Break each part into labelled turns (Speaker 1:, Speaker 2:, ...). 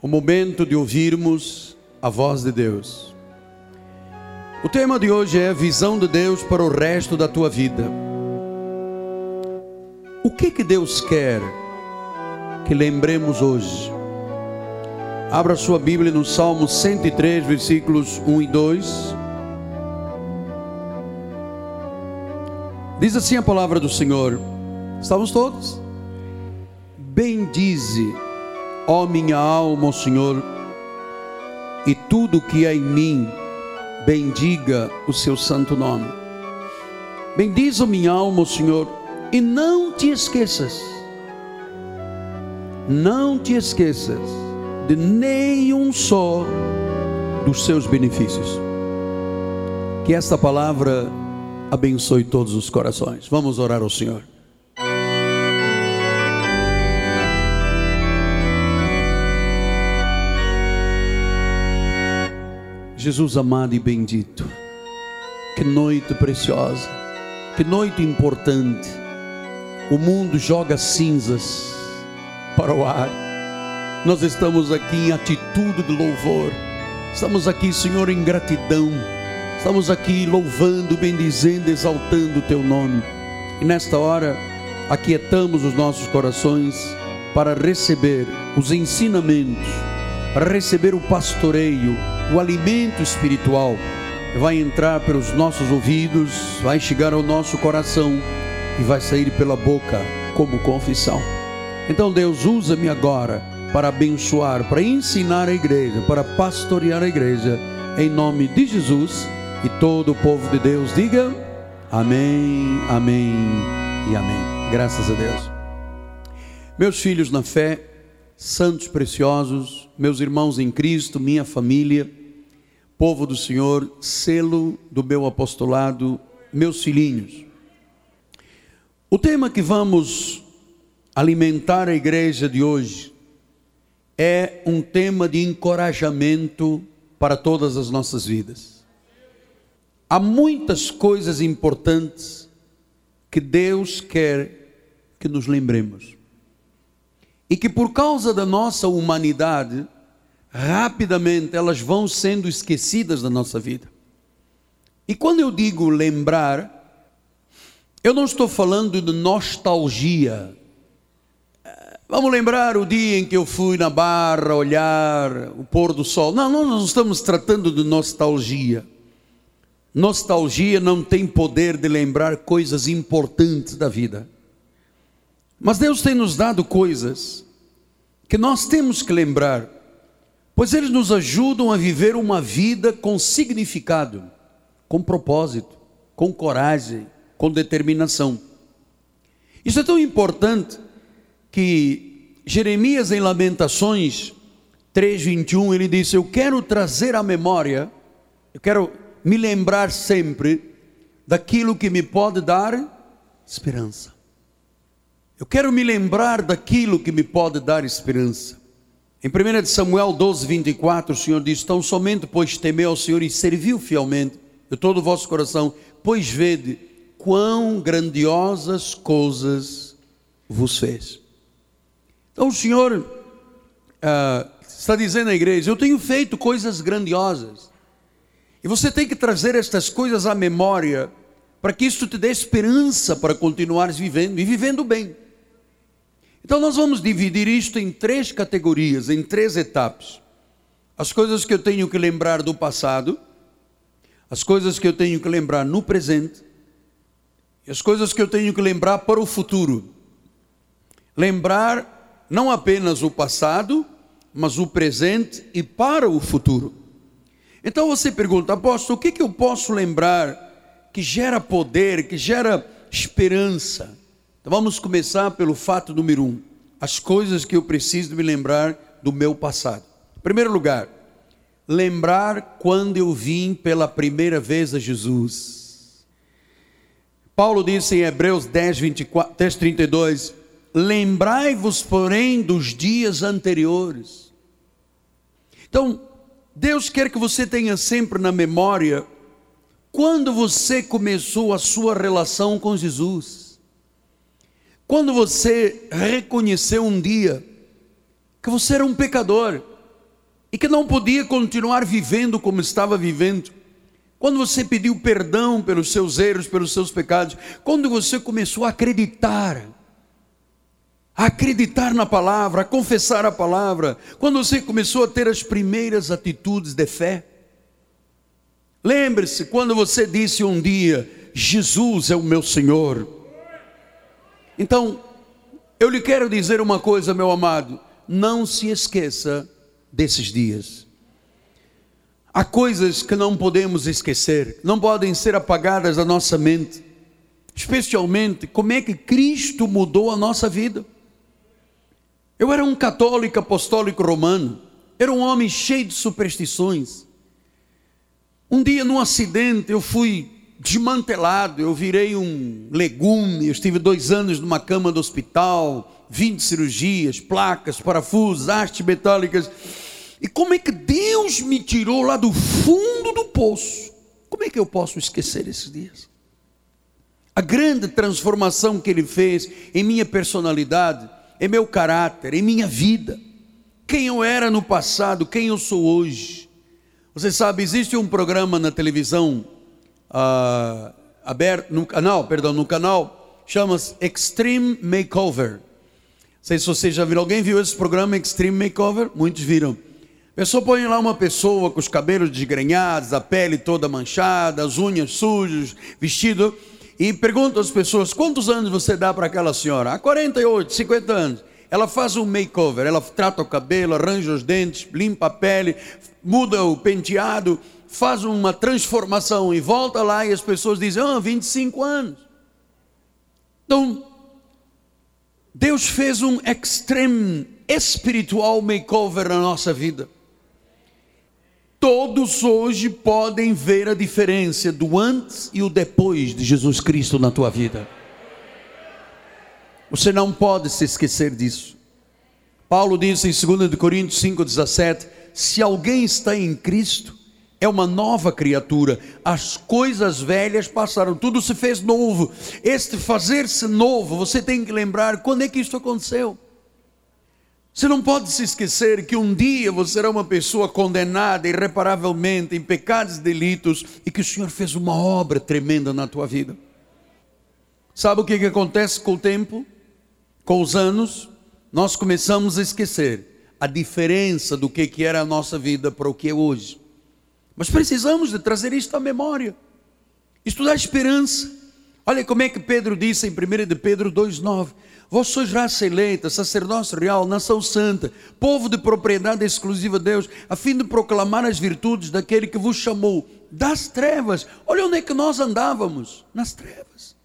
Speaker 1: o momento de ouvirmos a voz de Deus. O tema de hoje é visão de Deus para o resto da tua vida. O que que Deus quer que lembremos hoje? Abra sua Bíblia no Salmo 103, versículos 1 e 2. Diz assim a palavra do Senhor. Estamos todos? Bendize, ó minha alma, o Senhor, e tudo que é em mim, bendiga o seu santo nome. Bendize minha alma, o Senhor, e não te esqueças, não te esqueças de nenhum só dos seus benefícios. Que esta palavra abençoe todos os corações. Vamos orar ao Senhor. Jesus amado e bendito, que noite preciosa, que noite importante. O mundo joga cinzas para o ar. Nós estamos aqui em atitude de louvor. Estamos aqui, Senhor, em gratidão. Estamos aqui louvando, bendizendo, exaltando o teu nome. E nesta hora, aquietamos os nossos corações para receber os ensinamentos, para receber o pastoreio, o alimento espiritual vai entrar pelos nossos ouvidos, vai chegar ao nosso coração e vai sair pela boca como confissão. Então, Deus, usa-me agora para abençoar, para ensinar a igreja, para pastorear a igreja, em nome de Jesus e todo o povo de Deus diga amém, amém e amém. Graças a Deus. Meus filhos na fé, santos preciosos, meus irmãos em Cristo, minha família, povo do Senhor, selo do meu apostolado, meus filhinhos. O tema que vamos alimentar a igreja de hoje é um tema de encorajamento para todas as nossas vidas. Há muitas coisas importantes que Deus quer que nos lembremos. E que por causa da nossa humanidade, rapidamente elas vão sendo esquecidas da nossa vida. E quando eu digo lembrar, eu não estou falando de nostalgia. Vamos lembrar o dia em que eu fui na barra olhar o pôr do sol. Não, não, nós estamos tratando de nostalgia. Nostalgia não tem poder de lembrar coisas importantes da vida. Mas Deus tem nos dado coisas que nós temos que lembrar pois eles nos ajudam a viver uma vida com significado, com propósito, com coragem, com determinação. Isso é tão importante que Jeremias, em Lamentações 3,21, ele disse: Eu quero trazer à memória, eu quero me lembrar sempre daquilo que me pode dar esperança. Eu quero me lembrar daquilo que me pode dar esperança. Em 1 Samuel 12, 24, o Senhor diz: Tão somente, pois temeu ao Senhor e serviu fielmente de todo o vosso coração, pois vede quão grandiosas coisas vos fez. Então o Senhor ah, está dizendo à igreja: Eu tenho feito coisas grandiosas, e você tem que trazer estas coisas à memória, para que isso te dê esperança para continuares vivendo e vivendo bem. Então nós vamos dividir isto em três categorias, em três etapas. As coisas que eu tenho que lembrar do passado, as coisas que eu tenho que lembrar no presente, e as coisas que eu tenho que lembrar para o futuro. Lembrar não apenas o passado, mas o presente e para o futuro. Então você pergunta, apóstolo, o que, que eu posso lembrar que gera poder, que gera esperança? Então vamos começar pelo fato número um: as coisas que eu preciso me lembrar do meu passado. Em primeiro lugar, lembrar quando eu vim pela primeira vez a Jesus. Paulo disse em Hebreus 10, 24, 10 32: Lembrai-vos, porém, dos dias anteriores. Então, Deus quer que você tenha sempre na memória quando você começou a sua relação com Jesus. Quando você reconheceu um dia que você era um pecador, e que não podia continuar vivendo como estava vivendo. Quando você pediu perdão pelos seus erros, pelos seus pecados, quando você começou a acreditar, a acreditar na palavra, a confessar a palavra, quando você começou a ter as primeiras atitudes de fé. Lembre-se quando você disse um dia: Jesus é o meu Senhor. Então, eu lhe quero dizer uma coisa, meu amado, não se esqueça desses dias. Há coisas que não podemos esquecer, não podem ser apagadas da nossa mente, especialmente como é que Cristo mudou a nossa vida. Eu era um católico apostólico romano, era um homem cheio de superstições. Um dia, num acidente, eu fui desmantelado, eu virei um legume, eu estive dois anos numa cama do hospital, 20 cirurgias, placas, parafusos, hastes metálicas. E como é que Deus me tirou lá do fundo do poço? Como é que eu posso esquecer esses dias? A grande transformação que Ele fez em minha personalidade, em meu caráter, em minha vida. Quem eu era no passado, quem eu sou hoje. Você sabe, existe um programa na televisão uh, aberto, no canal, perdão, no canal, chama-se Extreme Makeover. Não sei se você já viu, alguém viu esse programa Extreme Makeover? Muitos viram. A pessoa põe lá uma pessoa com os cabelos desgrenhados, a pele toda manchada, as unhas sujas, vestido, e pergunta às pessoas: quantos anos você dá para aquela senhora? Ah, 48, 50 anos. Ela faz um makeover, ela trata o cabelo, arranja os dentes, limpa a pele, muda o penteado, faz uma transformação e volta lá e as pessoas dizem: ah, 25 anos. Então, Deus fez um extreme espiritual makeover na nossa vida. Todos hoje podem ver a diferença do antes e o depois de Jesus Cristo na tua vida. Você não pode se esquecer disso. Paulo diz em 2 Coríntios 5,17: Se alguém está em Cristo, é uma nova criatura, as coisas velhas passaram, tudo se fez novo. Este fazer-se novo, você tem que lembrar quando é que isso aconteceu. Você não pode se esquecer que um dia você será uma pessoa condenada irreparavelmente em pecados e delitos e que o Senhor fez uma obra tremenda na tua vida. Sabe o que, que acontece com o tempo? Com os anos, nós começamos a esquecer a diferença do que, que era a nossa vida para o que é hoje. Mas precisamos de trazer isto à memória. Isto dá esperança. Olha como é que Pedro disse em 1 de Pedro 2,9: Vós sois raça eleita, sacerdócio real, nação santa, povo de propriedade exclusiva de Deus, a fim de proclamar as virtudes daquele que vos chamou das trevas. Olha onde é que nós andávamos: nas trevas.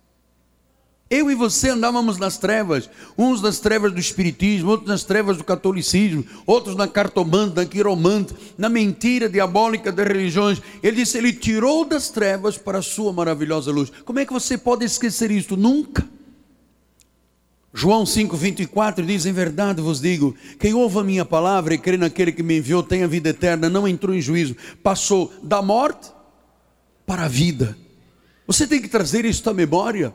Speaker 1: Eu e você andávamos nas trevas, uns nas trevas do espiritismo, outros nas trevas do catolicismo, outros na cartomante, na quiromante, na mentira diabólica das religiões. Ele disse: Ele tirou das trevas para a sua maravilhosa luz. Como é que você pode esquecer isso? Nunca. João 5,24 diz: Em verdade vos digo: quem ouve a minha palavra e crê naquele que me enviou tem a vida eterna, não entrou em juízo, passou da morte para a vida. Você tem que trazer isso à memória.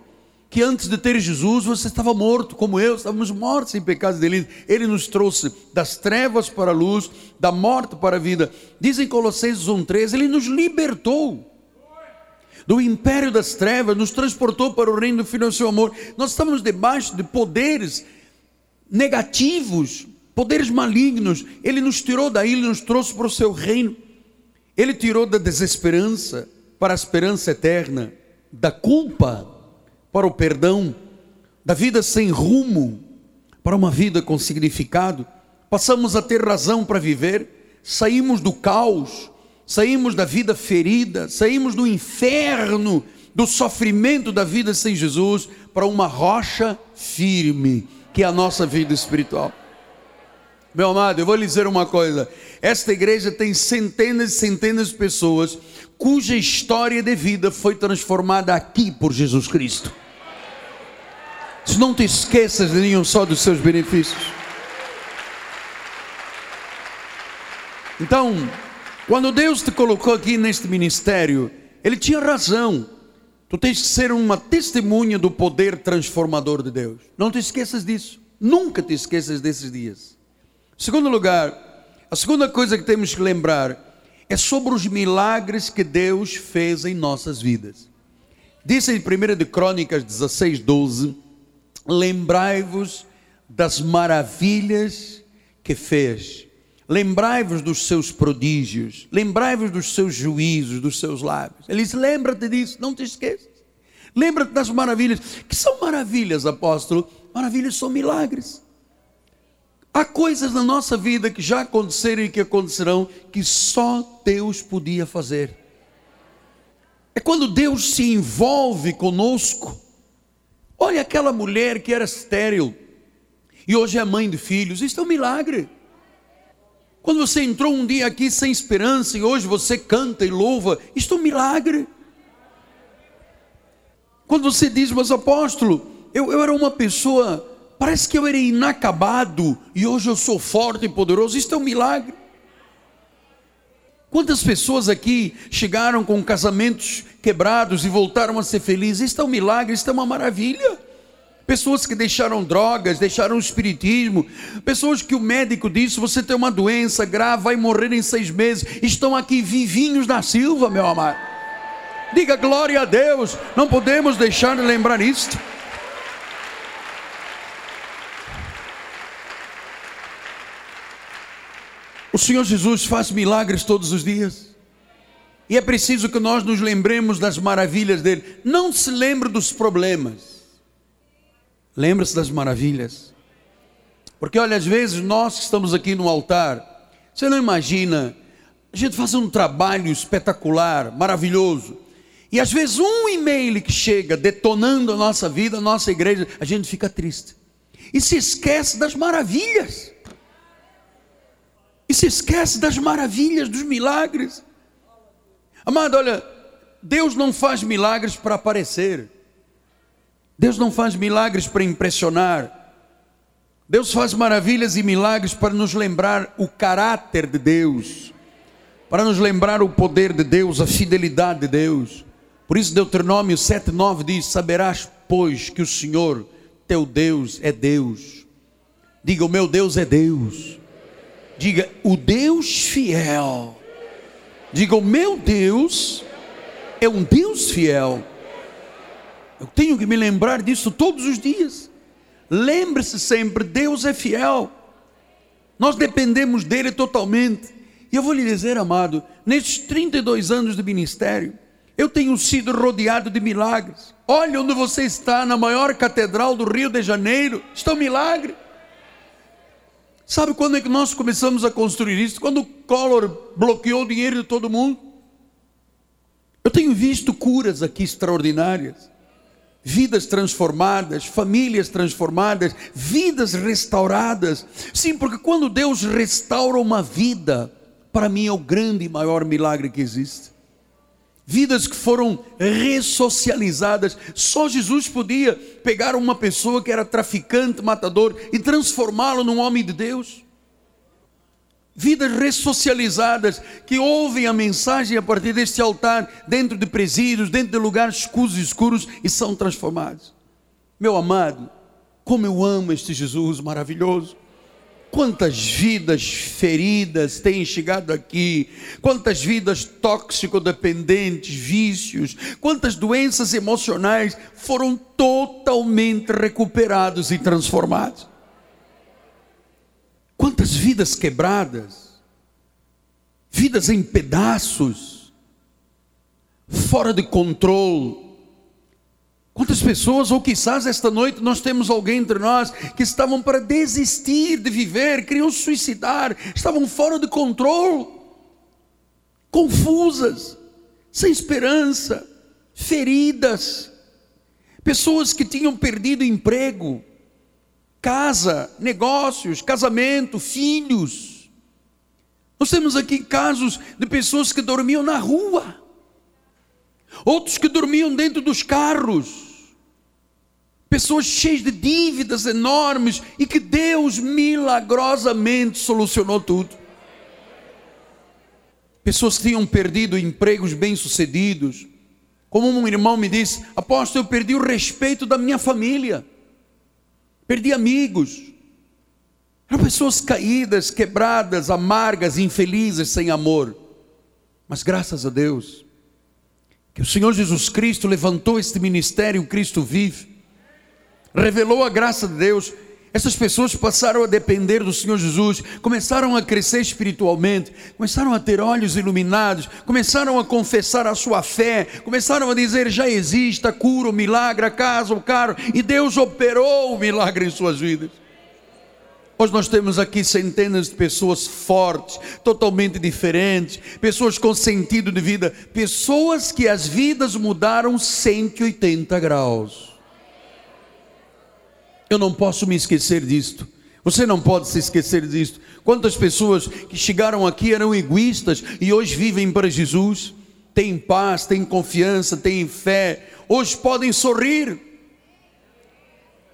Speaker 1: Que antes de ter Jesus você estava morto, como eu, estávamos mortos em pecados e delitos. Ele nos trouxe das trevas para a luz, da morte para a vida. Diz em Colossenses 1,13: Ele nos libertou do império das trevas, nos transportou para o reino do Filho do seu amor. Nós estamos debaixo de poderes negativos, poderes malignos. Ele nos tirou daí, ele nos trouxe para o seu reino. Ele tirou da desesperança para a esperança eterna, da culpa para o perdão, da vida sem rumo para uma vida com significado. Passamos a ter razão para viver, saímos do caos saímos da vida ferida, saímos do inferno, do sofrimento da vida sem Jesus, para uma rocha firme, que é a nossa vida espiritual. Meu amado, eu vou lhe dizer uma coisa: esta igreja tem centenas e centenas de pessoas cuja história de vida foi transformada aqui por Jesus Cristo. Não te esqueças de nenhum só dos seus benefícios. Então, quando Deus te colocou aqui neste ministério, Ele tinha razão. Tu tens que ser uma testemunha do poder transformador de Deus. Não te esqueças disso. Nunca te esqueças desses dias. Segundo lugar, A segunda coisa que temos que lembrar é sobre os milagres que Deus fez em nossas vidas. Diz em 1 de Crônicas 16, 12: Lembrai-vos das maravilhas que fez, lembrai-vos dos seus prodígios, lembrai-vos dos seus juízos, dos seus lábios. Ele diz: lembra-te disso, não te esqueças. Lembra-te das maravilhas. Que são maravilhas, apóstolo? Maravilhas são milagres. Há coisas na nossa vida que já aconteceram e que acontecerão que só Deus podia fazer. É quando Deus se envolve conosco. Olha aquela mulher que era estéril e hoje é mãe de filhos. Isso é um milagre. Quando você entrou um dia aqui sem esperança e hoje você canta e louva, isto é um milagre. Quando você diz, mas apóstolo, eu, eu era uma pessoa Parece que eu era inacabado e hoje eu sou forte e poderoso. Isso é um milagre. Quantas pessoas aqui chegaram com casamentos quebrados e voltaram a ser felizes? Isso é um milagre, isso é uma maravilha. Pessoas que deixaram drogas, deixaram o espiritismo, pessoas que o médico disse: você tem uma doença grave, vai morrer em seis meses, estão aqui vivinhos na Silva, meu amado. Diga glória a Deus, não podemos deixar de lembrar isto. O Senhor Jesus faz milagres todos os dias. E é preciso que nós nos lembremos das maravilhas dele. Não se lembre dos problemas. Lembre-se das maravilhas. Porque olha, às vezes nós que estamos aqui no altar, você não imagina, a gente faz um trabalho espetacular, maravilhoso. E às vezes um e-mail que chega detonando a nossa vida, a nossa igreja, a gente fica triste. E se esquece das maravilhas e se esquece das maravilhas, dos milagres. Amado, olha, Deus não faz milagres para aparecer. Deus não faz milagres para impressionar. Deus faz maravilhas e milagres para nos lembrar o caráter de Deus, para nos lembrar o poder de Deus, a fidelidade de Deus. Por isso, Deuteronômio 7,9 diz: Saberás, pois, que o Senhor, teu Deus, é Deus. Diga: O meu Deus é Deus. Diga, o Deus fiel. Diga, o meu Deus é um Deus fiel. Eu tenho que me lembrar disso todos os dias. Lembre-se sempre, Deus é fiel. Nós dependemos dele totalmente. E eu vou lhe dizer, amado, nesses 32 anos de ministério, eu tenho sido rodeado de milagres. Olha onde você está, na maior catedral do Rio de Janeiro, está um milagre. Sabe quando é que nós começamos a construir isso? Quando o Collor bloqueou o dinheiro de todo mundo. Eu tenho visto curas aqui extraordinárias, vidas transformadas, famílias transformadas, vidas restauradas. Sim, porque quando Deus restaura uma vida, para mim é o grande e maior milagre que existe vidas que foram ressocializadas. Só Jesus podia pegar uma pessoa que era traficante, matador e transformá-lo num homem de Deus. Vidas ressocializadas que ouvem a mensagem a partir deste altar, dentro de presídios, dentro de lugares escuros e escuros e são transformados. Meu amado, como eu amo este Jesus maravilhoso. Quantas vidas feridas têm chegado aqui, quantas vidas tóxico-dependentes, vícios, quantas doenças emocionais foram totalmente recuperados e transformados. Quantas vidas quebradas, vidas em pedaços, fora de controle, Quantas pessoas, ou quizás esta noite nós temos alguém entre nós que estavam para desistir de viver, queriam suicidar, estavam fora de controle, confusas, sem esperança, feridas, pessoas que tinham perdido emprego, casa, negócios, casamento, filhos. Nós temos aqui casos de pessoas que dormiam na rua, outros que dormiam dentro dos carros pessoas cheias de dívidas enormes e que Deus milagrosamente solucionou tudo. Pessoas tinham perdido empregos bem-sucedidos. Como um irmão me disse: Apóstolo, eu perdi o respeito da minha família, perdi amigos. Eram pessoas caídas, quebradas, amargas, infelizes, sem amor. Mas graças a Deus, que o Senhor Jesus Cristo levantou este ministério, Cristo vive, revelou a graça de Deus. Essas pessoas passaram a depender do Senhor Jesus, começaram a crescer espiritualmente, começaram a ter olhos iluminados, começaram a confessar a sua fé, começaram a dizer: já existe a cura, o milagre, a casa, o carro, e Deus operou o milagre em suas vidas. Hoje nós temos aqui centenas de pessoas fortes, totalmente diferentes, pessoas com sentido de vida, pessoas que as vidas mudaram 180 graus. Eu não posso me esquecer disto. Você não pode se esquecer disto. Quantas pessoas que chegaram aqui eram egoístas e hoje vivem para Jesus, têm paz, têm confiança, têm fé, hoje podem sorrir.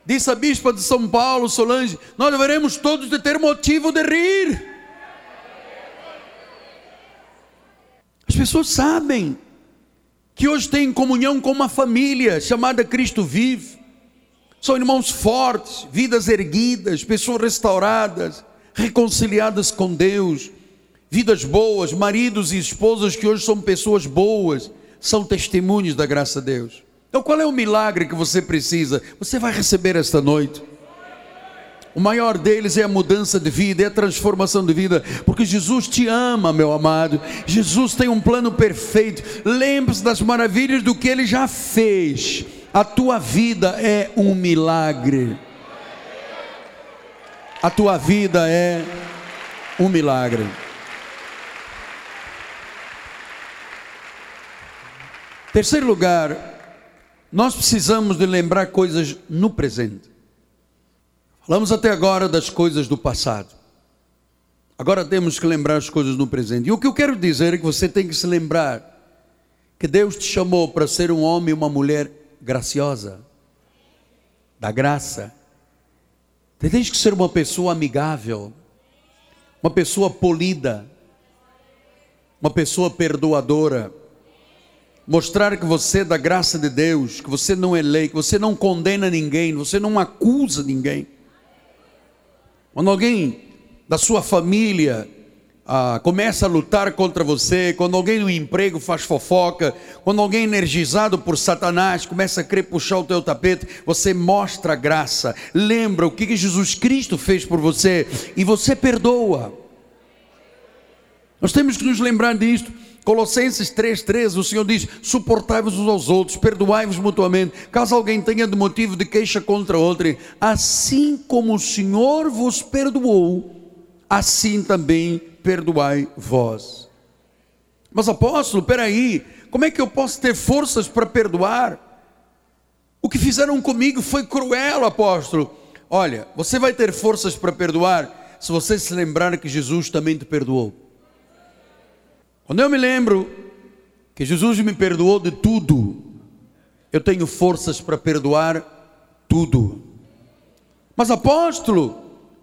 Speaker 1: Disse a bispa de São Paulo, Solange, nós deveremos todos de ter motivo de rir. As pessoas sabem que hoje têm comunhão com uma família chamada Cristo Vive. São irmãos fortes, vidas erguidas, pessoas restauradas, reconciliadas com Deus, vidas boas, maridos e esposas que hoje são pessoas boas, são testemunhos da graça de Deus. Então, qual é o milagre que você precisa? Você vai receber esta noite. O maior deles é a mudança de vida, é a transformação de vida, porque Jesus te ama, meu amado. Jesus tem um plano perfeito. Lembre-se das maravilhas do que ele já fez. A tua vida é um milagre. A tua vida é um milagre. Terceiro lugar, nós precisamos de lembrar coisas no presente. Falamos até agora das coisas do passado. Agora temos que lembrar as coisas no presente. E o que eu quero dizer é que você tem que se lembrar que Deus te chamou para ser um homem e uma mulher graciosa, da graça. Tem que ser uma pessoa amigável, uma pessoa polida, uma pessoa perdoadora mostrar que você é da graça de Deus, que você não é lei, que você não condena ninguém, você não acusa ninguém. Quando alguém da sua família ah, começa a lutar contra você, quando alguém no emprego faz fofoca, quando alguém energizado por Satanás começa a querer puxar o teu tapete, você mostra graça, lembra o que Jesus Cristo fez por você e você perdoa. Nós temos que nos lembrar disto. Colossenses 3,13, o Senhor diz: suportai-vos uns aos outros, perdoai-vos mutuamente, caso alguém tenha de motivo de queixa contra outro, assim como o Senhor vos perdoou, assim também perdoai vós. Mas apóstolo, peraí, como é que eu posso ter forças para perdoar? O que fizeram comigo foi cruel, apóstolo. Olha, você vai ter forças para perdoar se você se lembrar que Jesus também te perdoou. Quando eu me lembro que Jesus me perdoou de tudo, eu tenho forças para perdoar tudo. Mas apóstolo,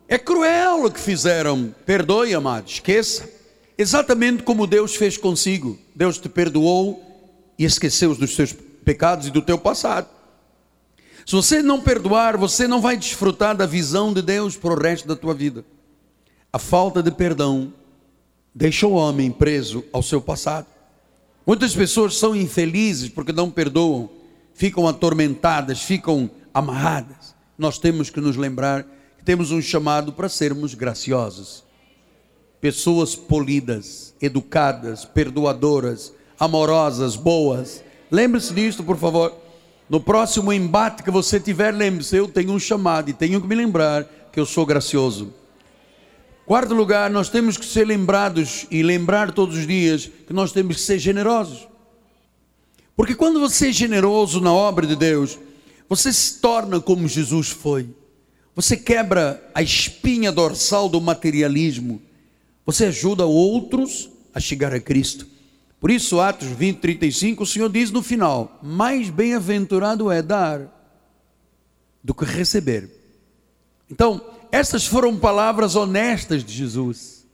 Speaker 1: é cruel o que fizeram. Perdoe, amado, esqueça. Exatamente como Deus fez consigo. Deus te perdoou e esqueceu dos seus pecados e do teu passado. Se você não perdoar, você não vai desfrutar da visão de Deus para o resto da tua vida. A falta de perdão deixa o homem preso ao seu passado. Muitas pessoas são infelizes porque não perdoam, ficam atormentadas, ficam amarradas. Nós temos que nos lembrar temos um chamado para sermos graciosos. Pessoas polidas, educadas, perdoadoras, amorosas, boas. Lembre-se disso, por favor. No próximo embate que você tiver, lembre-se, eu tenho um chamado e tenho que me lembrar que eu sou gracioso. Quarto lugar, nós temos que ser lembrados e lembrar todos os dias que nós temos que ser generosos. Porque quando você é generoso na obra de Deus, você se torna como Jesus foi. Você quebra a espinha dorsal do materialismo. Você ajuda outros a chegar a Cristo. Por isso, Atos 20, 35, o Senhor diz no final: Mais bem-aventurado é dar do que receber. Então, essas foram palavras honestas de Jesus.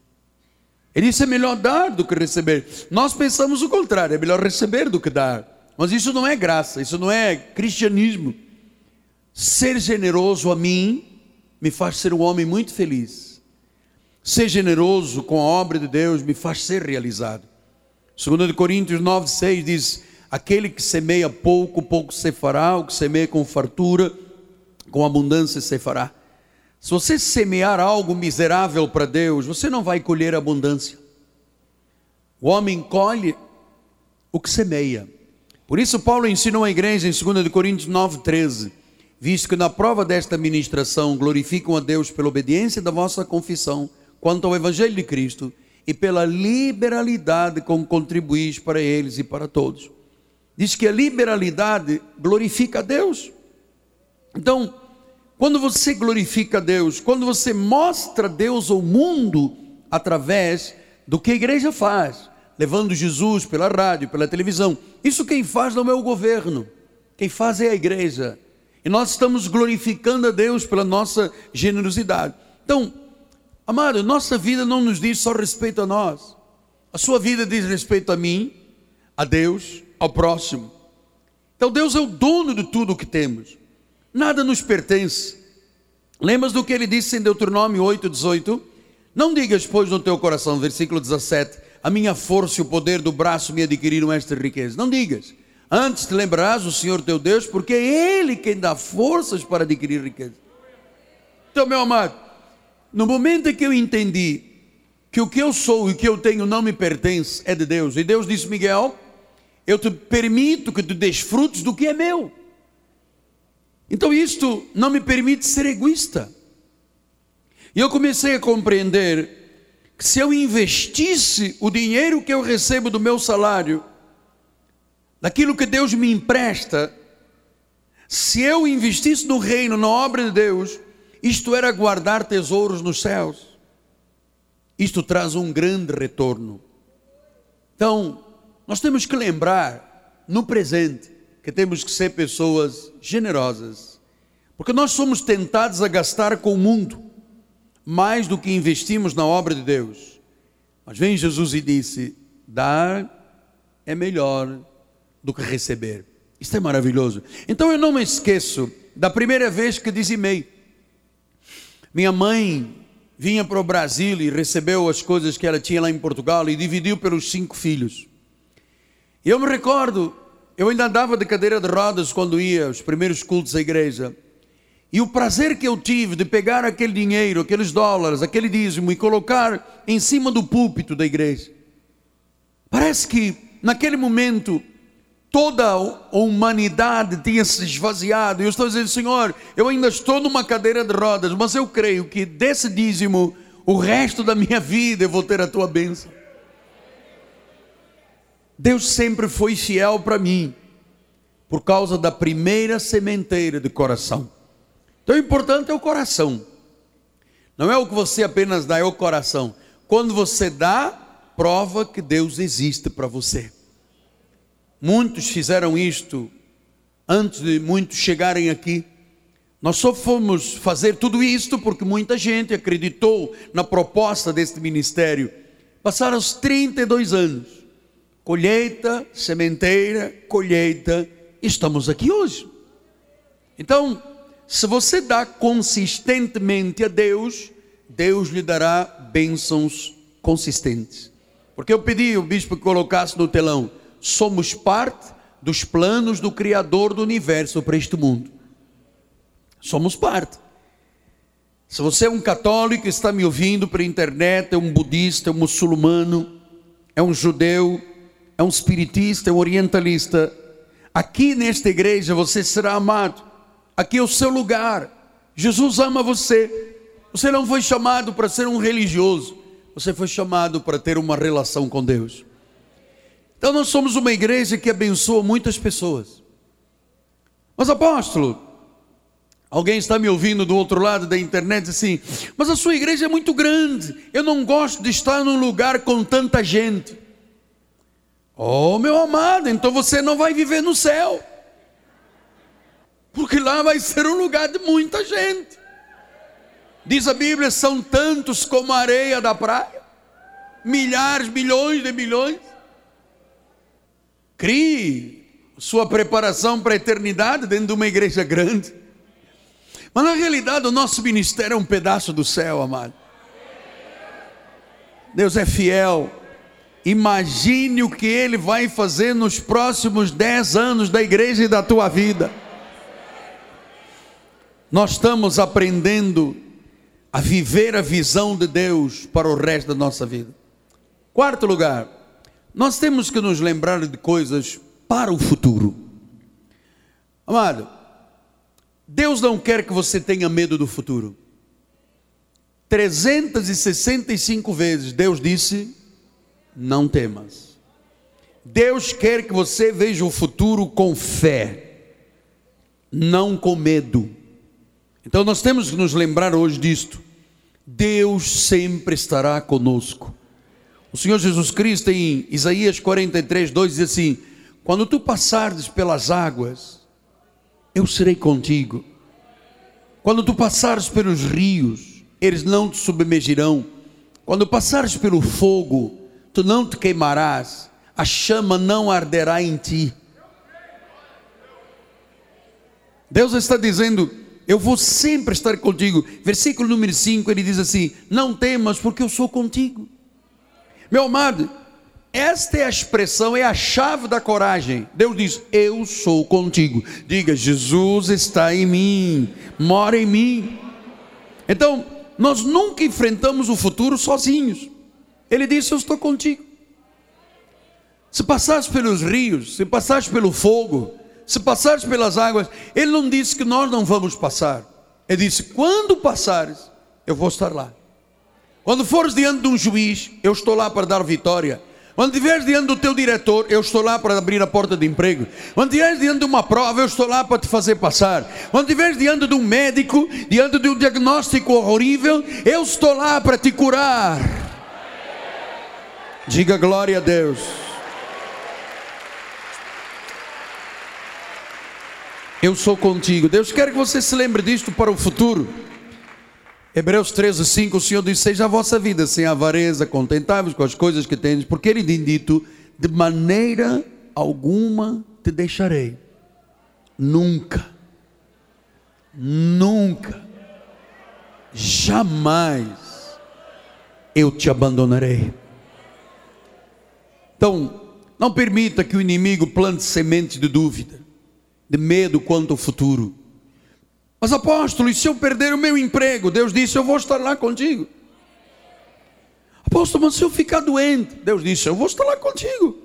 Speaker 1: Ele disse: é melhor dar do que receber. Nós pensamos o contrário, é melhor receber do que dar. Mas isso não é graça, isso não é cristianismo. Ser generoso a mim me faz ser um homem muito feliz. ser generoso com a obra de Deus me faz ser realizado. 2 Coríntios 9, 6 diz: Aquele que semeia pouco, pouco se fará, o que semeia com fartura, com abundância se fará. Se você semear algo miserável para Deus, você não vai colher abundância. O homem colhe o que semeia. Por isso, Paulo ensinou a igreja em 2 Coríntios 9, 13: Visto que na prova desta ministração glorificam a Deus pela obediência da vossa confissão quanto ao Evangelho de Cristo e pela liberalidade com que contribuís para eles e para todos. Diz que a liberalidade glorifica a Deus. Então, quando você glorifica a Deus, quando você mostra Deus ao mundo através do que a igreja faz, levando Jesus pela rádio, pela televisão, isso quem faz não é o governo, quem faz é a igreja. E nós estamos glorificando a Deus pela nossa generosidade. Então, amado, nossa vida não nos diz só respeito a nós. A sua vida diz respeito a mim, a Deus, ao próximo. Então Deus é o dono de tudo o que temos nada nos pertence. Lembras do que ele disse em Deuteronômio 8,18? Não digas, pois, no teu coração, versículo 17, a minha força e o poder do braço me adquiriram esta riqueza. Não digas. Antes te lembrarás o Senhor teu Deus, porque é Ele quem dá forças para adquirir riqueza. Então, meu amado, no momento em que eu entendi que o que eu sou e o que eu tenho não me pertence, é de Deus, e Deus disse, Miguel, eu te permito que tu desfrutes do que é meu. Então isto não me permite ser egoísta. E eu comecei a compreender que se eu investisse o dinheiro que eu recebo do meu salário, daquilo que Deus me empresta, se eu investisse no reino, na obra de Deus, isto era guardar tesouros nos céus. Isto traz um grande retorno. Então, nós temos que lembrar no presente que temos que ser pessoas generosas, porque nós somos tentados a gastar com o mundo mais do que investimos na obra de Deus. Mas vem Jesus e disse: dar é melhor do que receber. Isso é maravilhoso. Então eu não me esqueço da primeira vez que dizimei. Minha mãe vinha para o Brasil e recebeu as coisas que ela tinha lá em Portugal e dividiu pelos cinco filhos. E eu me recordo eu ainda andava de cadeira de rodas quando ia aos primeiros cultos à igreja. E o prazer que eu tive de pegar aquele dinheiro, aqueles dólares, aquele dízimo e colocar em cima do púlpito da igreja. Parece que naquele momento toda a humanidade tinha se esvaziado. E eu estou dizendo, Senhor, eu ainda estou numa cadeira de rodas, mas eu creio que desse dízimo, o resto da minha vida eu vou ter a tua bênção. Deus sempre foi fiel para mim, por causa da primeira sementeira de coração. Então o importante é o coração, não é o que você apenas dá, é o coração. Quando você dá, prova que Deus existe para você. Muitos fizeram isto antes de muitos chegarem aqui. Nós só fomos fazer tudo isto porque muita gente acreditou na proposta deste ministério. Passaram os 32 anos colheita, sementeira, colheita, estamos aqui hoje. Então, se você dá consistentemente a Deus, Deus lhe dará bênçãos consistentes. Porque eu pedi o bispo que colocasse no telão: somos parte dos planos do Criador do universo para este mundo. Somos parte. Se você é um católico, está me ouvindo pela internet, é um budista, é um muçulmano, é um judeu, é um espiritista, é um orientalista, aqui nesta igreja você será amado. Aqui é o seu lugar. Jesus ama você. Você não foi chamado para ser um religioso. Você foi chamado para ter uma relação com Deus. Então nós somos uma igreja que abençoa muitas pessoas. Mas apóstolo, alguém está me ouvindo do outro lado da internet assim, mas a sua igreja é muito grande. Eu não gosto de estar num lugar com tanta gente. Oh, meu amado, então você não vai viver no céu. Porque lá vai ser um lugar de muita gente. Diz a Bíblia: são tantos como a areia da praia, milhares, milhões de milhões. Crie sua preparação para a eternidade dentro de uma igreja grande. Mas na realidade, o nosso ministério é um pedaço do céu, amado. Deus é fiel. Imagine o que Ele vai fazer nos próximos dez anos da igreja e da tua vida. Nós estamos aprendendo a viver a visão de Deus para o resto da nossa vida. Quarto lugar, nós temos que nos lembrar de coisas para o futuro. Amado, Deus não quer que você tenha medo do futuro. 365 vezes Deus disse: não temas. Deus quer que você veja o futuro com fé, não com medo. Então nós temos que nos lembrar hoje disto. Deus sempre estará conosco. O Senhor Jesus Cristo, em Isaías 43, 2, diz assim: Quando tu passares pelas águas, eu serei contigo. Quando tu passares pelos rios, eles não te submergirão. Quando passares pelo fogo, tu não te queimarás, a chama não arderá em ti. Deus está dizendo: Eu vou sempre estar contigo. Versículo número 5 ele diz assim: Não temas, porque eu sou contigo. Meu amado, esta é a expressão, é a chave da coragem. Deus diz: Eu sou contigo. Diga: Jesus está em mim, mora em mim. Então, nós nunca enfrentamos o futuro sozinhos. Ele disse: Eu estou contigo. Se passares pelos rios, se passares pelo fogo, se passares pelas águas, Ele não disse que nós não vamos passar. Ele disse: Quando passares, eu vou estar lá. Quando fores diante de um juiz, eu estou lá para dar vitória. Quando estiveres diante do teu diretor, eu estou lá para abrir a porta de emprego. Quando estiveres diante de uma prova, eu estou lá para te fazer passar. Quando estiveres diante de um médico, diante de um diagnóstico horrível, eu estou lá para te curar. Diga glória a Deus. Eu sou contigo. Deus quer que você se lembre disto para o futuro. Hebreus 13, 5, o Senhor diz: Seja a vossa vida sem avareza, contentáveis com as coisas que tendes, porque Ele tem dito: De maneira alguma te deixarei, nunca, nunca, jamais eu te abandonarei. Então, não permita que o inimigo plante sementes de dúvida, de medo quanto ao futuro. Mas apóstolo, e se eu perder o meu emprego? Deus disse: Eu vou estar lá contigo. Apóstolo, mas se eu ficar doente? Deus disse: Eu vou estar lá contigo.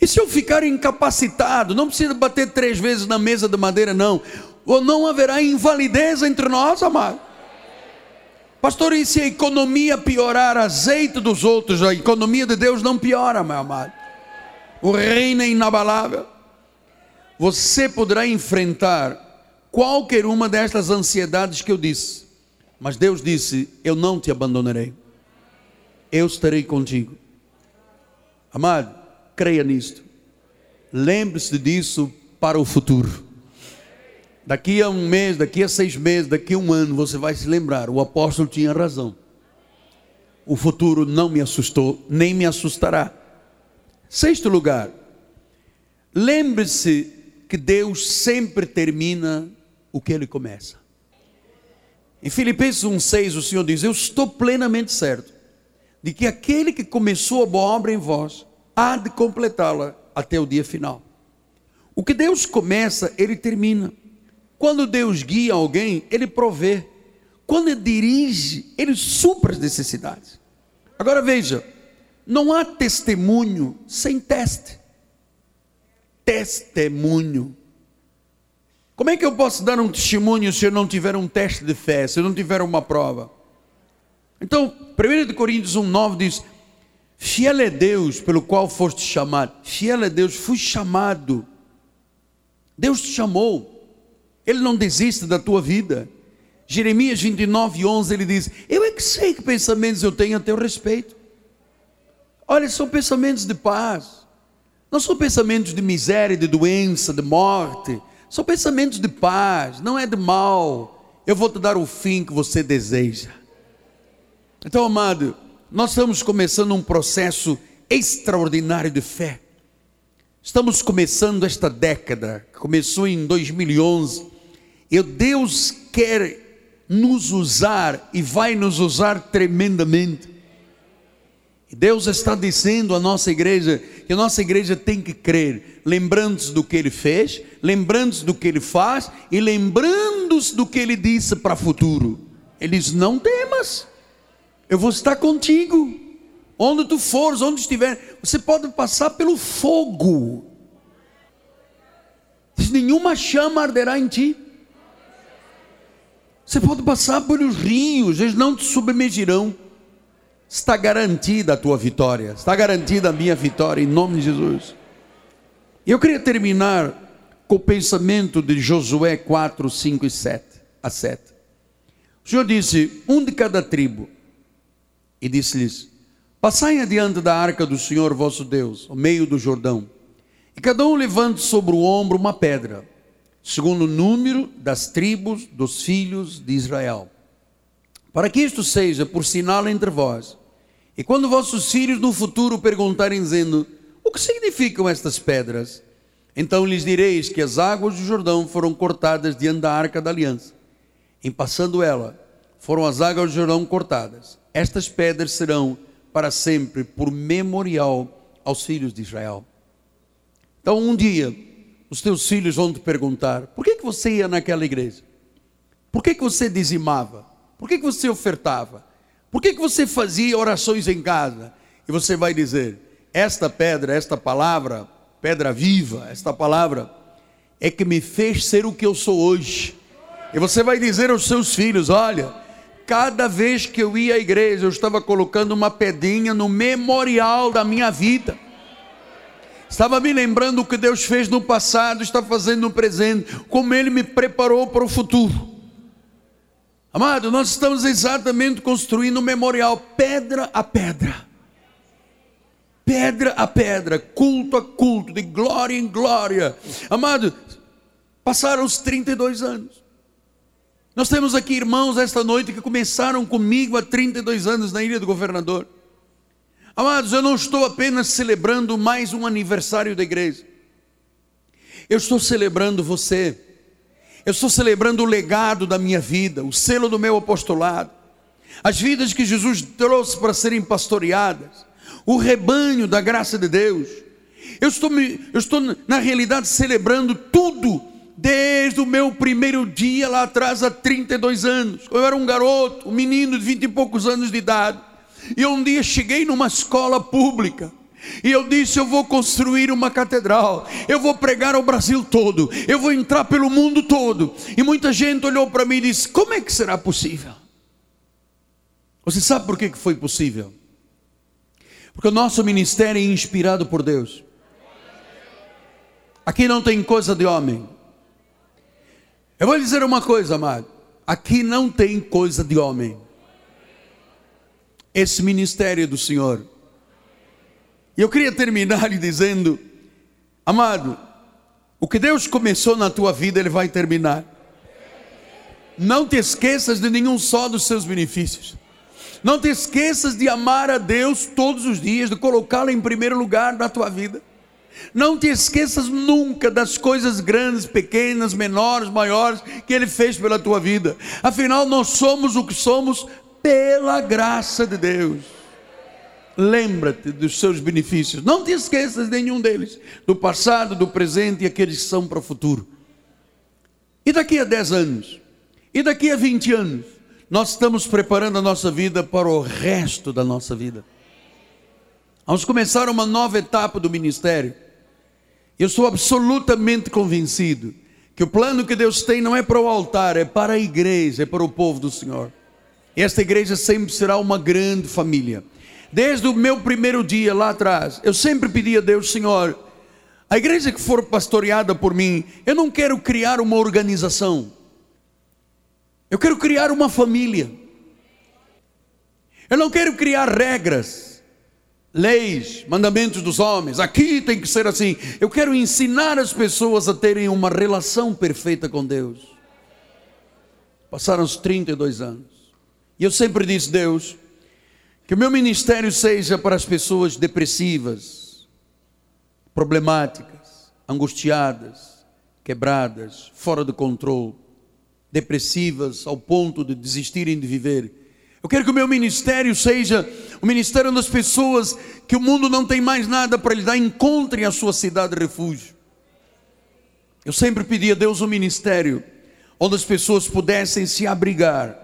Speaker 1: E se eu ficar incapacitado? Não precisa bater três vezes na mesa de madeira, não. Ou não haverá invalidez entre nós, amado. Pastor, e se a economia piorar, azeite dos outros, a economia de Deus não piora, meu amado. O reino é inabalável. Você poderá enfrentar qualquer uma destas ansiedades que eu disse. Mas Deus disse: Eu não te abandonarei, eu estarei contigo. Amado, creia nisto. Lembre-se disso para o futuro. Daqui a um mês, daqui a seis meses, daqui a um ano, você vai se lembrar: o apóstolo tinha razão. O futuro não me assustou, nem me assustará. Sexto lugar, lembre-se que Deus sempre termina o que ele começa. Em Filipenses 1,6 o Senhor diz: Eu estou plenamente certo de que aquele que começou a boa obra em vós há de completá-la até o dia final. O que Deus começa, ele termina. Quando Deus guia alguém, ele provê. Quando ele dirige, ele supra as necessidades. Agora veja, não há testemunho sem teste. Testemunho como é que eu posso dar um testemunho se eu não tiver um teste de fé, se eu não tiver uma prova? Então, 1 Coríntios 1,9 diz: Fiel é Deus pelo qual foste chamado. Fiel é Deus, fui chamado. Deus te chamou. Ele não desiste da tua vida. Jeremias 29, 11, ele diz: Eu é que sei que pensamentos eu tenho a teu respeito. Olha, são pensamentos de paz. Não são pensamentos de miséria, de doença, de morte são pensamentos de paz, não é de mal. Eu vou te dar o fim que você deseja. Então, amado, nós estamos começando um processo extraordinário de fé. Estamos começando esta década, que começou em 2011. E Deus quer nos usar e vai nos usar tremendamente. Deus está dizendo à nossa igreja que a nossa igreja tem que crer, lembrando-se do que Ele fez, lembrando-se do que Ele faz e lembrando-se do que Ele disse para o futuro. Ele diz: Não temas, eu vou estar contigo, onde tu fores, onde estiver, você pode passar pelo fogo, diz, nenhuma chama arderá em ti. Você pode passar pelos rios, eles não te submergirão está garantida a tua vitória, está garantida a minha vitória, em nome de Jesus. Eu queria terminar com o pensamento de Josué 4, 5 e 7, a 7. O Senhor disse: Um de cada tribo, e disse-lhes: Passai adiante da arca do Senhor vosso Deus, ao meio do Jordão, e cada um levante sobre o ombro uma pedra, segundo o número das tribos dos filhos de Israel, para que isto seja por sinal entre vós e quando vossos filhos no futuro perguntarem, dizendo: O que significam estas pedras? Então lhes direis que as águas do Jordão foram cortadas diante da arca da aliança. Em passando ela, foram as águas do Jordão cortadas. Estas pedras serão para sempre por memorial aos filhos de Israel. Então, um dia, os teus filhos vão te perguntar: por que, que você ia naquela igreja? Por que, que você dizimava? Por que, que você ofertava? Por que, que você fazia orações em casa? E você vai dizer: esta pedra, esta palavra, pedra viva, esta palavra, é que me fez ser o que eu sou hoje. E você vai dizer aos seus filhos: olha, cada vez que eu ia à igreja, eu estava colocando uma pedrinha no memorial da minha vida. Estava me lembrando o que Deus fez no passado, está fazendo no presente, como Ele me preparou para o futuro. Amado, nós estamos exatamente construindo um memorial, pedra a pedra. Pedra a pedra, culto a culto, de glória em glória. Amado, passaram os 32 anos. Nós temos aqui irmãos esta noite que começaram comigo há 32 anos na Ilha do Governador. Amados, eu não estou apenas celebrando mais um aniversário da igreja. Eu estou celebrando você eu estou celebrando o legado da minha vida, o selo do meu apostolado, as vidas que Jesus trouxe para serem pastoreadas, o rebanho da graça de Deus. Eu estou, me, eu estou na realidade celebrando tudo desde o meu primeiro dia lá atrás, há 32 anos. Eu era um garoto, um menino de vinte e poucos anos de idade. E um dia cheguei numa escola pública e eu disse: Eu vou construir uma catedral, eu vou pregar ao Brasil todo, eu vou entrar pelo mundo todo. E muita gente olhou para mim e disse: Como é que será possível? Você sabe por que foi possível? Porque o nosso ministério é inspirado por Deus. Aqui não tem coisa de homem. Eu vou dizer uma coisa, amado. Aqui não tem coisa de homem. Esse ministério do Senhor e eu queria terminar lhe dizendo, amado, o que Deus começou na tua vida, Ele vai terminar. Não te esqueças de nenhum só dos seus benefícios. Não te esqueças de amar a Deus todos os dias, de colocá-lo em primeiro lugar na tua vida. Não te esqueças nunca das coisas grandes, pequenas, menores, maiores que Ele fez pela tua vida. Afinal, nós somos o que somos pela graça de Deus. Lembra-te dos seus benefícios. Não te esqueças de nenhum deles, do passado, do presente e aqueles que são para o futuro. E daqui a 10 anos, e daqui a 20 anos, nós estamos preparando a nossa vida para o resto da nossa vida. Vamos começar uma nova etapa do ministério. Eu sou absolutamente convencido que o plano que Deus tem não é para o altar, é para a igreja, é para o povo do Senhor. E esta igreja sempre será uma grande família. Desde o meu primeiro dia lá atrás, eu sempre pedi a Deus, Senhor, a igreja que for pastoreada por mim, eu não quero criar uma organização. Eu quero criar uma família. Eu não quero criar regras, leis, mandamentos dos homens. Aqui tem que ser assim. Eu quero ensinar as pessoas a terem uma relação perfeita com Deus. Passaram os 32 anos. E eu sempre disse, Deus, que o meu ministério seja para as pessoas depressivas, problemáticas, angustiadas, quebradas, fora do controle, depressivas ao ponto de desistirem de viver. Eu quero que o meu ministério seja o ministério das pessoas que o mundo não tem mais nada para lhe dar, encontrem a sua cidade de refúgio. Eu sempre pedi a Deus um ministério onde as pessoas pudessem se abrigar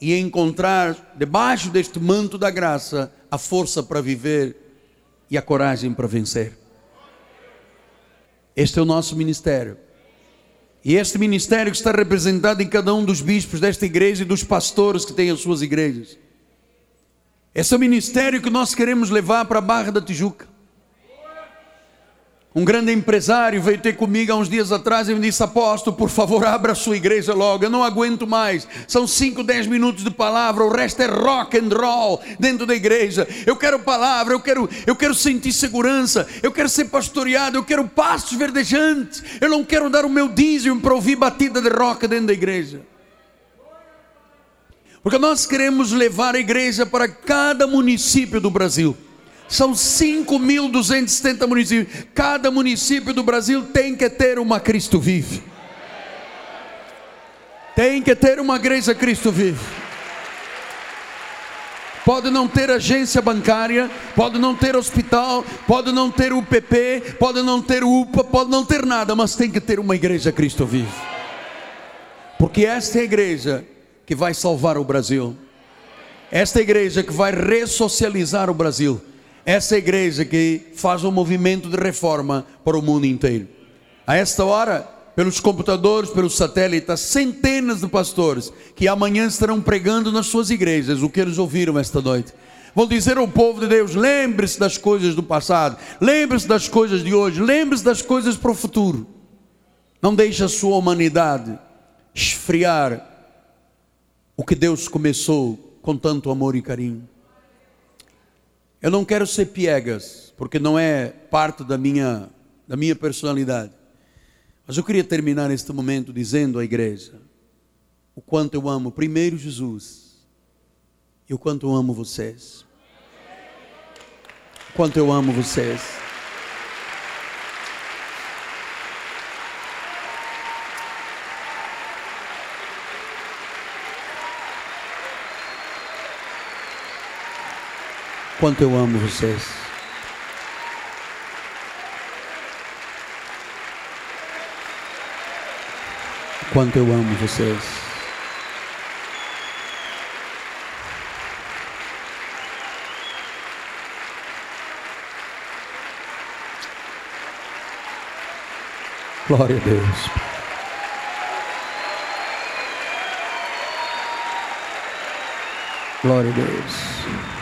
Speaker 1: e encontrar debaixo deste manto da graça a força para viver e a coragem para vencer. Este é o nosso ministério. E este ministério que está representado em cada um dos bispos desta igreja e dos pastores que têm as suas igrejas. Esse é o ministério que nós queremos levar para a Barra da Tijuca. Um grande empresário veio ter comigo há uns dias atrás e me disse: Apóstolo, por favor, abra a sua igreja logo. Eu não aguento mais. São 5, 10 minutos de palavra, o resto é rock and roll dentro da igreja. Eu quero palavra, eu quero, eu quero sentir segurança, eu quero ser pastoreado, eu quero pastos verdejantes. Eu não quero dar o meu dízimo para ouvir batida de rock dentro da igreja. Porque nós queremos levar a igreja para cada município do Brasil. São 5.270 municípios. Cada município do Brasil tem que ter uma Cristo Vive. Tem que ter uma igreja Cristo Vive. Pode não ter agência bancária, pode não ter hospital, pode não ter UPP, pode não ter UPA, pode não ter nada, mas tem que ter uma igreja Cristo Vive. Porque esta é a igreja que vai salvar o Brasil. Esta igreja que vai ressocializar o Brasil essa igreja que faz um movimento de reforma para o mundo inteiro. A esta hora, pelos computadores, pelos satélites, centenas de pastores que amanhã estarão pregando nas suas igrejas o que eles ouviram esta noite. Vão dizer ao povo de Deus: lembre-se das coisas do passado, lembre-se das coisas de hoje, lembre-se das coisas para o futuro. Não deixe a sua humanidade esfriar o que Deus começou com tanto amor e carinho. Eu não quero ser piegas, porque não é parte da minha, da minha personalidade. Mas eu queria terminar este momento dizendo à igreja o quanto eu amo primeiro Jesus e o quanto eu amo vocês. O quanto eu amo vocês. Quanto eu amo vocês. Quanto eu amo vocês. Glória a Deus. Glória a Deus.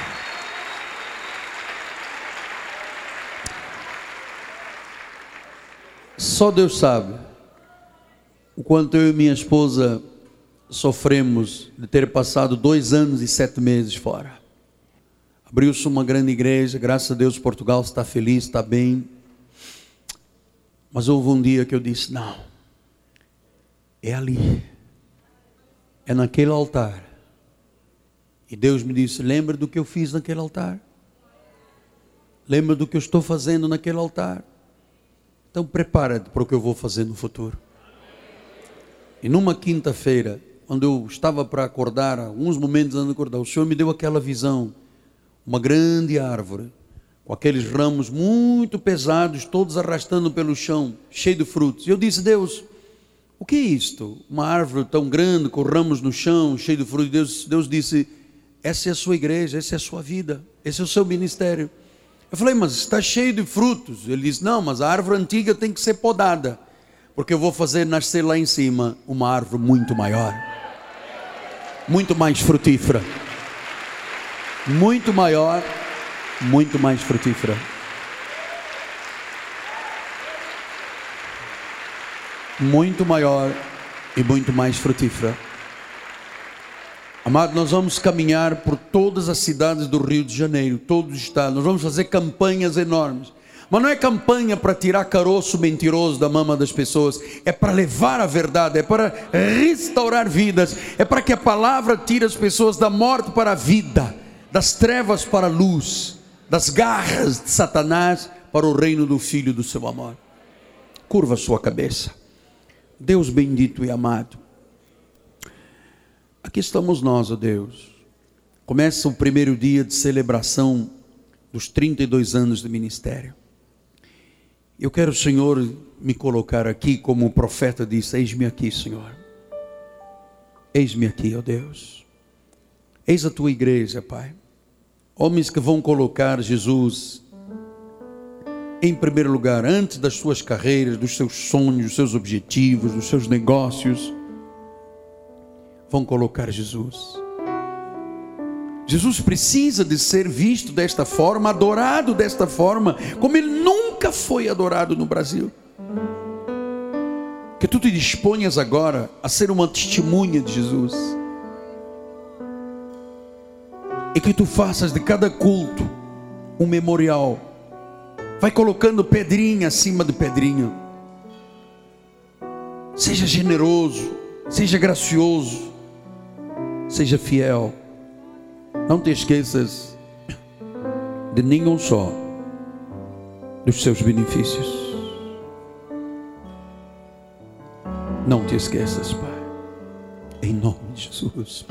Speaker 1: Só Deus sabe o quanto eu e minha esposa sofremos de ter passado dois anos e sete meses fora. Abriu-se uma grande igreja, graças a Deus Portugal está feliz, está bem. Mas houve um dia que eu disse: não, é ali, é naquele altar. E Deus me disse: lembra do que eu fiz naquele altar? Lembra do que eu estou fazendo naquele altar? Então prepara-te para o que eu vou fazer no futuro. E numa quinta-feira, quando eu estava para acordar, alguns momentos antes de acordar, o Senhor me deu aquela visão, uma grande árvore, com aqueles ramos muito pesados, todos arrastando pelo chão, cheio de frutos. E eu disse, Deus, o que é isto? Uma árvore tão grande, com ramos no chão, cheio de frutos. Deus, Deus disse, essa é a sua igreja, essa é a sua vida, esse é o seu ministério. Eu falei, mas está cheio de frutos. Ele disse, não, mas a árvore antiga tem que ser podada, porque eu vou fazer nascer lá em cima uma árvore muito maior, muito mais frutífera, muito maior, muito mais frutífera. Muito maior e muito mais frutífera. Amado, nós vamos caminhar por todas as cidades do Rio de Janeiro, todos os estados. Nós vamos fazer campanhas enormes. Mas não é campanha para tirar caroço mentiroso da mama das pessoas, é para levar a verdade, é para restaurar vidas, é para que a palavra tire as pessoas da morte para a vida, das trevas para a luz, das garras de Satanás para o reino do Filho do seu amor. Curva sua cabeça. Deus bendito e amado. Aqui estamos nós, ó Deus, Começa o primeiro dia de celebração dos 32 anos de ministério. Eu quero, Senhor, me colocar aqui como o profeta disse: Eis-me aqui, Senhor. Eis-me aqui, ó Deus. Eis a tua igreja, Pai. Homens que vão colocar Jesus em primeiro lugar, antes das suas carreiras, dos seus sonhos, dos seus objetivos, dos seus negócios, vão colocar Jesus. Jesus precisa de ser visto desta forma, adorado desta forma, como ele nunca foi adorado no Brasil. Que tu te disponhas agora a ser uma testemunha de Jesus. E que tu faças de cada culto um memorial. Vai colocando pedrinha acima de pedrinha. Seja generoso, seja gracioso, seja fiel não te esqueças de nenhum só dos seus benefícios. Não te esqueças, Pai. Em nome de Jesus.